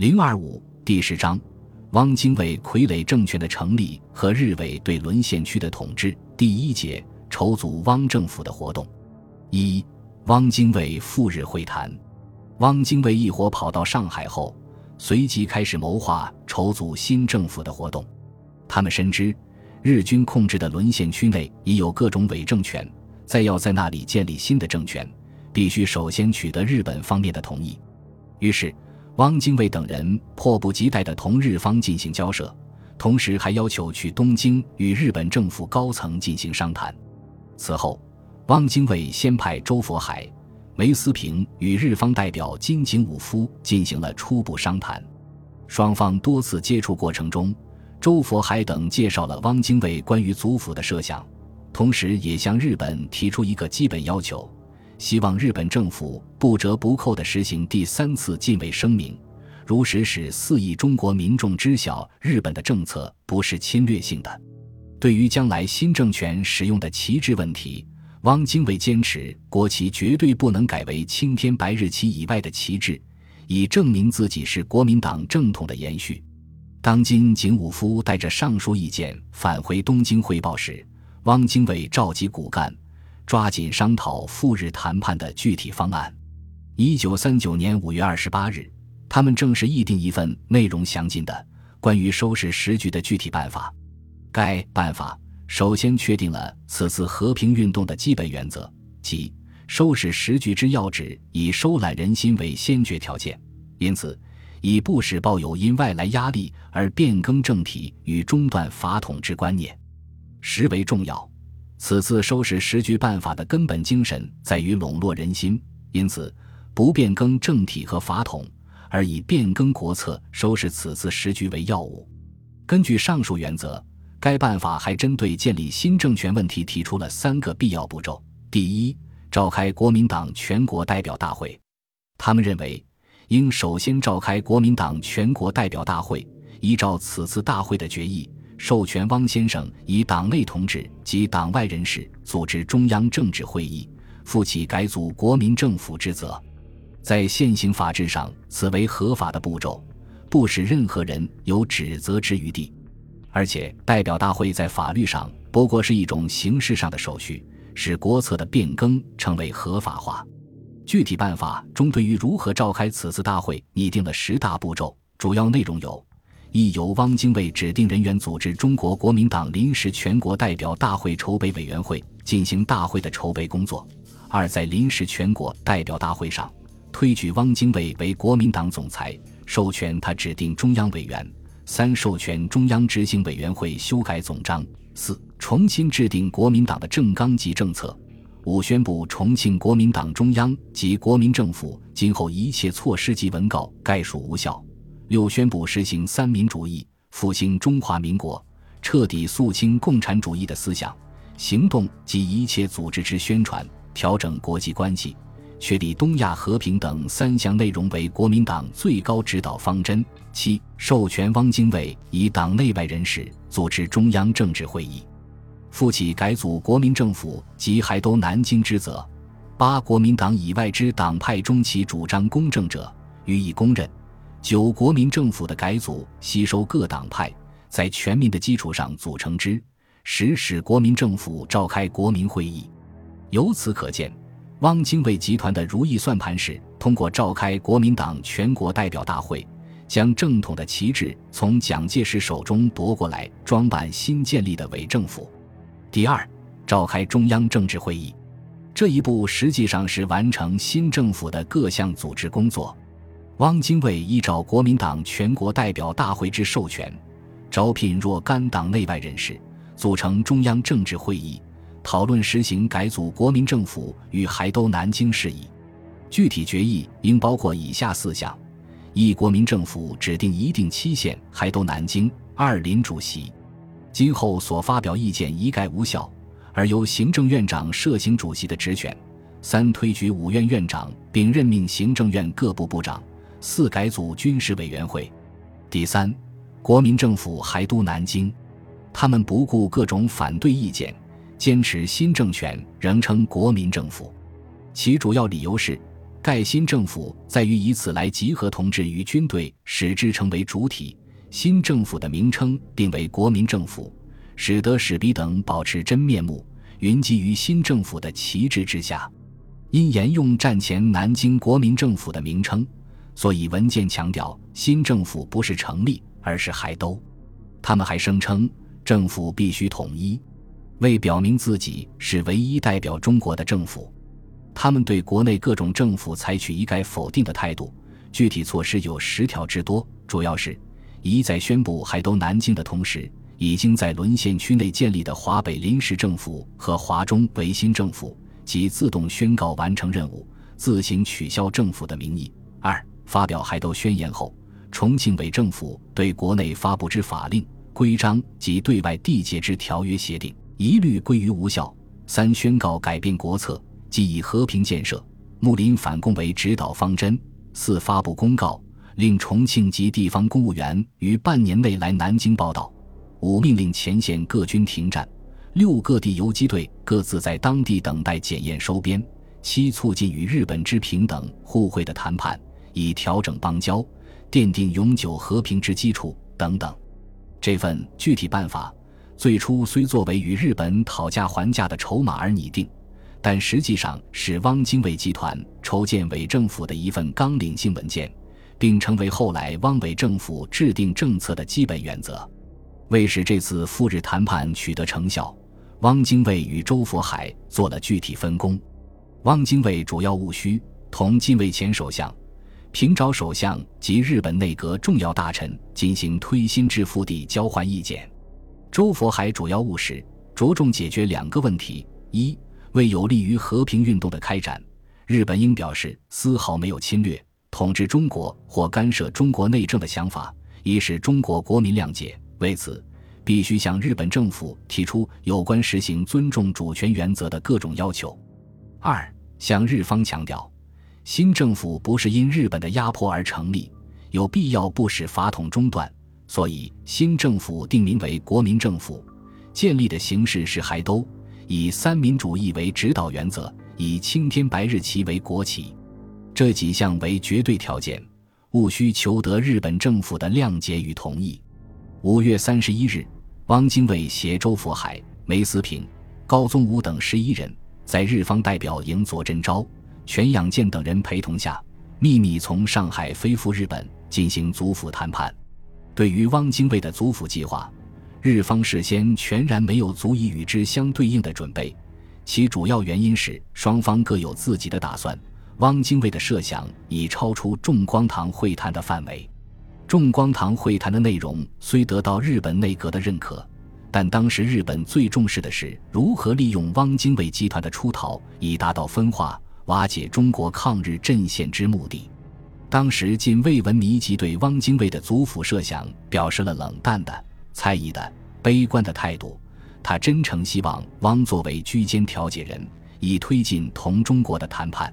零二五第十章，汪精卫傀儡政权的成立和日伪对沦陷区的统治。第一节，筹组汪政府的活动。一，汪精卫赴日会谈。汪精卫一伙跑到上海后，随即开始谋划筹组新政府的活动。他们深知，日军控制的沦陷区内已有各种伪政权，再要在那里建立新的政权，必须首先取得日本方面的同意。于是。汪精卫等人迫不及待地同日方进行交涉，同时还要求去东京与日本政府高层进行商谈。此后，汪精卫先派周佛海、梅思平与日方代表金井武夫进行了初步商谈。双方多次接触过程中，周佛海等介绍了汪精卫关于祖府的设想，同时也向日本提出一个基本要求。希望日本政府不折不扣地实行第三次禁卫声明，如实使四亿中国民众知晓日本的政策不是侵略性的。对于将来新政权使用的旗帜问题，汪精卫坚持国旗绝对不能改为青天白日旗以外的旗帜，以证明自己是国民党正统的延续。当今景武夫带着上述意见返回东京汇报时，汪精卫召集骨干。抓紧商讨赴日谈判的具体方案。一九三九年五月二十八日，他们正式议定一份内容详尽的关于收拾时局的具体办法。该办法首先确定了此次和平运动的基本原则，即收拾时局之要旨以收揽人心为先决条件。因此，以不使抱有因外来压力而变更政体与中断法统之观念，实为重要。此次收拾时局办法的根本精神在于笼络人心，因此不变更政体和法统，而以变更国策收拾此次时局为要务。根据上述原则，该办法还针对建立新政权问题提出了三个必要步骤：第一，召开国民党全国代表大会。他们认为，应首先召开国民党全国代表大会，依照此次大会的决议。授权汪先生以党内同志及党外人士组织中央政治会议，负起改组国民政府之责。在现行法制上，此为合法的步骤，不使任何人有指责之余地。而且，代表大会在法律上不过是一种形式上的手续，使国策的变更成为合法化。具体办法中对于如何召开此次大会拟定了十大步骤，主要内容有。一由汪精卫指定人员组织中国国民党临时全国代表大会筹备委员会，进行大会的筹备工作；二在临时全国代表大会上推举汪精卫为国民党总裁，授权他指定中央委员；三授权中央执行委员会修改总章；四重新制定国民党的政纲及政策；五宣布重庆国民党中央及国民政府今后一切措施及文告概属无效。六宣布实行三民主义，复兴中华民国，彻底肃清共产主义的思想行动及一切组织之宣传，调整国际关系，确立东亚和平等三项内容为国民党最高指导方针。七授权汪精卫以党内外人士组织中央政治会议，负起改组国民政府及海都南京之责。八国民党以外之党派中其主张公正者予以公认。九国民政府的改组，吸收各党派，在全民的基础上组成之。十使国民政府召开国民会议。由此可见，汪精卫集团的如意算盘是通过召开国民党全国代表大会，将正统的旗帜从蒋介石手中夺过来，装扮新建立的伪政府。第二，召开中央政治会议。这一步实际上是完成新政府的各项组织工作。汪精卫依照国民党全国代表大会之授权，招聘若干党内外人士，组成中央政治会议，讨论实行改组国民政府与海都南京事宜。具体决议应包括以下四项：一、国民政府指定一定期限海都南京；二、林主席，今后所发表意见一概无效，而由行政院长设行主席的职权；三、推举五院院长，并任命行政院各部部长。四改组军事委员会，第三，国民政府还都南京，他们不顾各种反对意见，坚持新政权仍称国民政府。其主要理由是，盖新政府在于以此来集合同志与军队，使之成为主体。新政府的名称定为国民政府，使得史比等保持真面目，云集于新政府的旗帜之下。因沿用战前南京国民政府的名称，所以文件强调新政府不是成立，而是海都。他们还声称政府必须统一，为表明自己是唯一代表中国的政府。他们对国内各种政府采取一概否定的态度。具体措施有十条之多，主要是：一，在宣布海都南京的同时，已经在沦陷区内建立的华北临时政府和华中维新政府。即自动宣告完成任务，自行取消政府的名义。二、发表海都宣言后，重庆伪政府对国内发布之法令、规章及对外缔结之条约协定，一律归于无效。三、宣告改变国策，即以和平建设、睦邻反共为指导方针。四、发布公告，令重庆及地方公务员于半年内来南京报道。五、命令前线各军停战。六各地游击队各自在当地等待检验收编。七促进与日本之平等互惠的谈判，以调整邦交，奠定永久和平之基础等等。这份具体办法最初虽作为与日本讨价还价的筹码而拟定，但实际上是汪精卫集团筹建伪政府的一份纲领性文件，并成为后来汪伪政府制定政策的基本原则。为使这次赴日谈判取得成效。汪精卫与周佛海做了具体分工，汪精卫主要务虚，同近卫前首相、平沼首相及日本内阁重要大臣进行推心置腹地交换意见；周佛海主要务实，着重解决两个问题：一，为有利于和平运动的开展，日本应表示丝毫没有侵略、统治中国或干涉中国内政的想法，以使中国国民谅解。为此。必须向日本政府提出有关实行尊重主权原则的各种要求。二，向日方强调，新政府不是因日本的压迫而成立，有必要不使法统中断，所以新政府定名为国民政府，建立的形式是海都，以三民主义为指导原则，以青天白日旗为国旗。这几项为绝对条件，务须求得日本政府的谅解与同意。五月三十一日，汪精卫携周佛海、梅思平、高宗武等十一人，在日方代表营佐真昭、全养健等人陪同下，秘密从上海飞赴日本进行祖府谈判。对于汪精卫的祖府计划，日方事先全然没有足以与之相对应的准备，其主要原因是双方各有自己的打算。汪精卫的设想已超出众光堂会谈的范围。众光堂会谈的内容虽得到日本内阁的认可，但当时日本最重视的是如何利用汪精卫集团的出逃，以达到分化、瓦解中国抗日阵线之目的。当时近未闻迷及对汪精卫的祖府设想表示了冷淡的、猜疑的、悲观的态度。他真诚希望汪作为居间调解人，以推进同中国的谈判。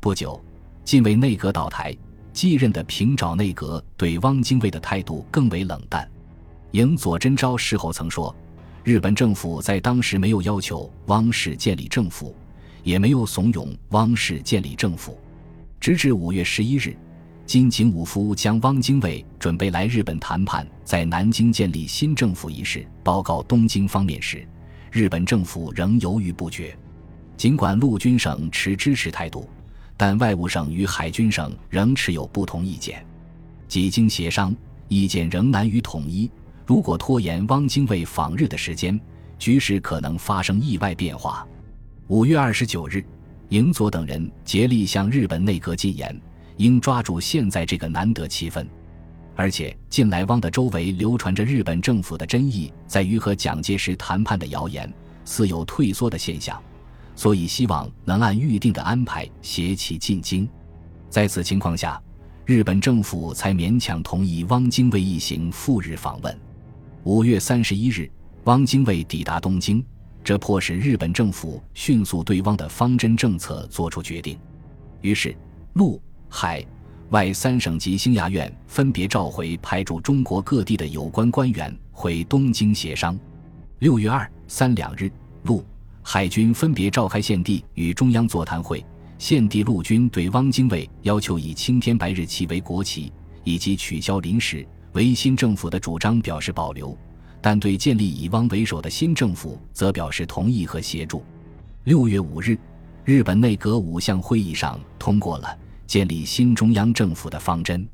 不久，近卫内阁倒台。继任的平沼内阁对汪精卫的态度更为冷淡。营佐真昭事后曾说：“日本政府在当时没有要求汪氏建立政府，也没有怂恿汪氏建立政府。直至五月十一日，金井武夫将汪精卫准备来日本谈判，在南京建立新政府一事报告东京方面时，日本政府仍犹豫不决。尽管陆军省持支持态度。”但外务省与海军省仍持有不同意见，几经协商，意见仍难于统一。如果拖延汪精卫访日的时间，局势可能发生意外变化。五月二十九日，影佐等人竭力向日本内阁进言，应抓住现在这个难得气氛。而且，近来汪的周围流传着日本政府的真意在于和蒋介石谈判的谣言，似有退缩的现象。所以希望能按预定的安排携其进京，在此情况下，日本政府才勉强同意汪精卫一行赴日访问。五月三十一日，汪精卫抵达东京，这迫使日本政府迅速对汪的方针政策作出决定。于是，陆、海、外三省级兴亚院分别召回派驻中国各地的有关官员回东京协商。六月二、三两日，陆。海军分别召开献帝与中央座谈会，献帝陆军对汪精卫要求以青天白日旗为国旗，以及取消临时维新政府的主张表示保留，但对建立以汪为首的新政府则表示同意和协助。六月五日，日本内阁五项会议上通过了建立新中央政府的方针。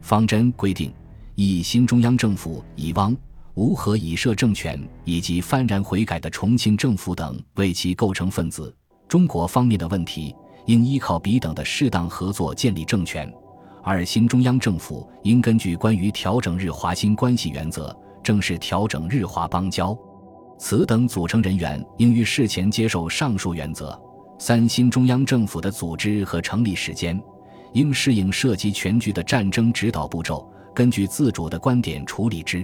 方针规定，以新中央政府以汪、吴和以设政权以及幡然悔改的重庆政府等为其构成分子。中国方面的问题。应依靠彼等的适当合作建立政权，而新中央政府应根据关于调整日华新关系原则，正式调整日华邦交。此等组成人员应于事前接受上述原则。三新中央政府的组织和成立时间，应适应涉及全局的战争指导步骤，根据自主的观点处理之。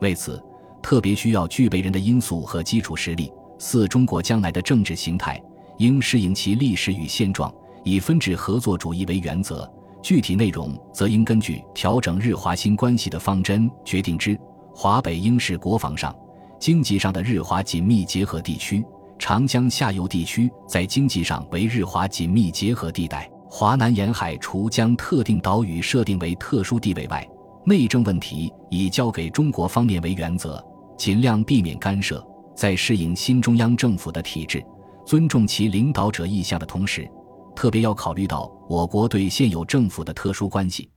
为此，特别需要具备人的因素和基础实力。四中国将来的政治形态。应适应其历史与现状，以分治合作主义为原则，具体内容则应根据调整日华新关系的方针决定之。华北应是国防上、经济上的日华紧密结合地区，长江下游地区在经济上为日华紧密结合地带。华南沿海除将特定岛屿设定为特殊地位外，内政问题以交给中国方面为原则，尽量避免干涉，在适应新中央政府的体制。尊重其领导者意向的同时，特别要考虑到我国对现有政府的特殊关系。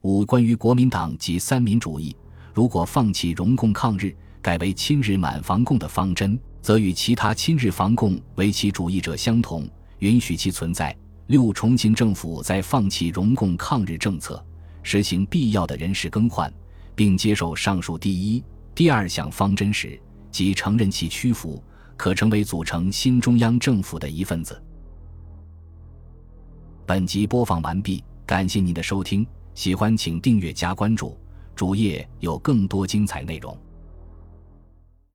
五、关于国民党及三民主义，如果放弃容共抗日，改为亲日满防共的方针，则与其他亲日防共为其主义者相同，允许其存在。六、重庆政府在放弃容共抗日政策，实行必要的人事更换，并接受上述第一、第二项方针时，即承认其屈服。可成为组成新中央政府的一份子。本集播放完毕，感谢您的收听，喜欢请订阅加关注，主页有更多精彩内容。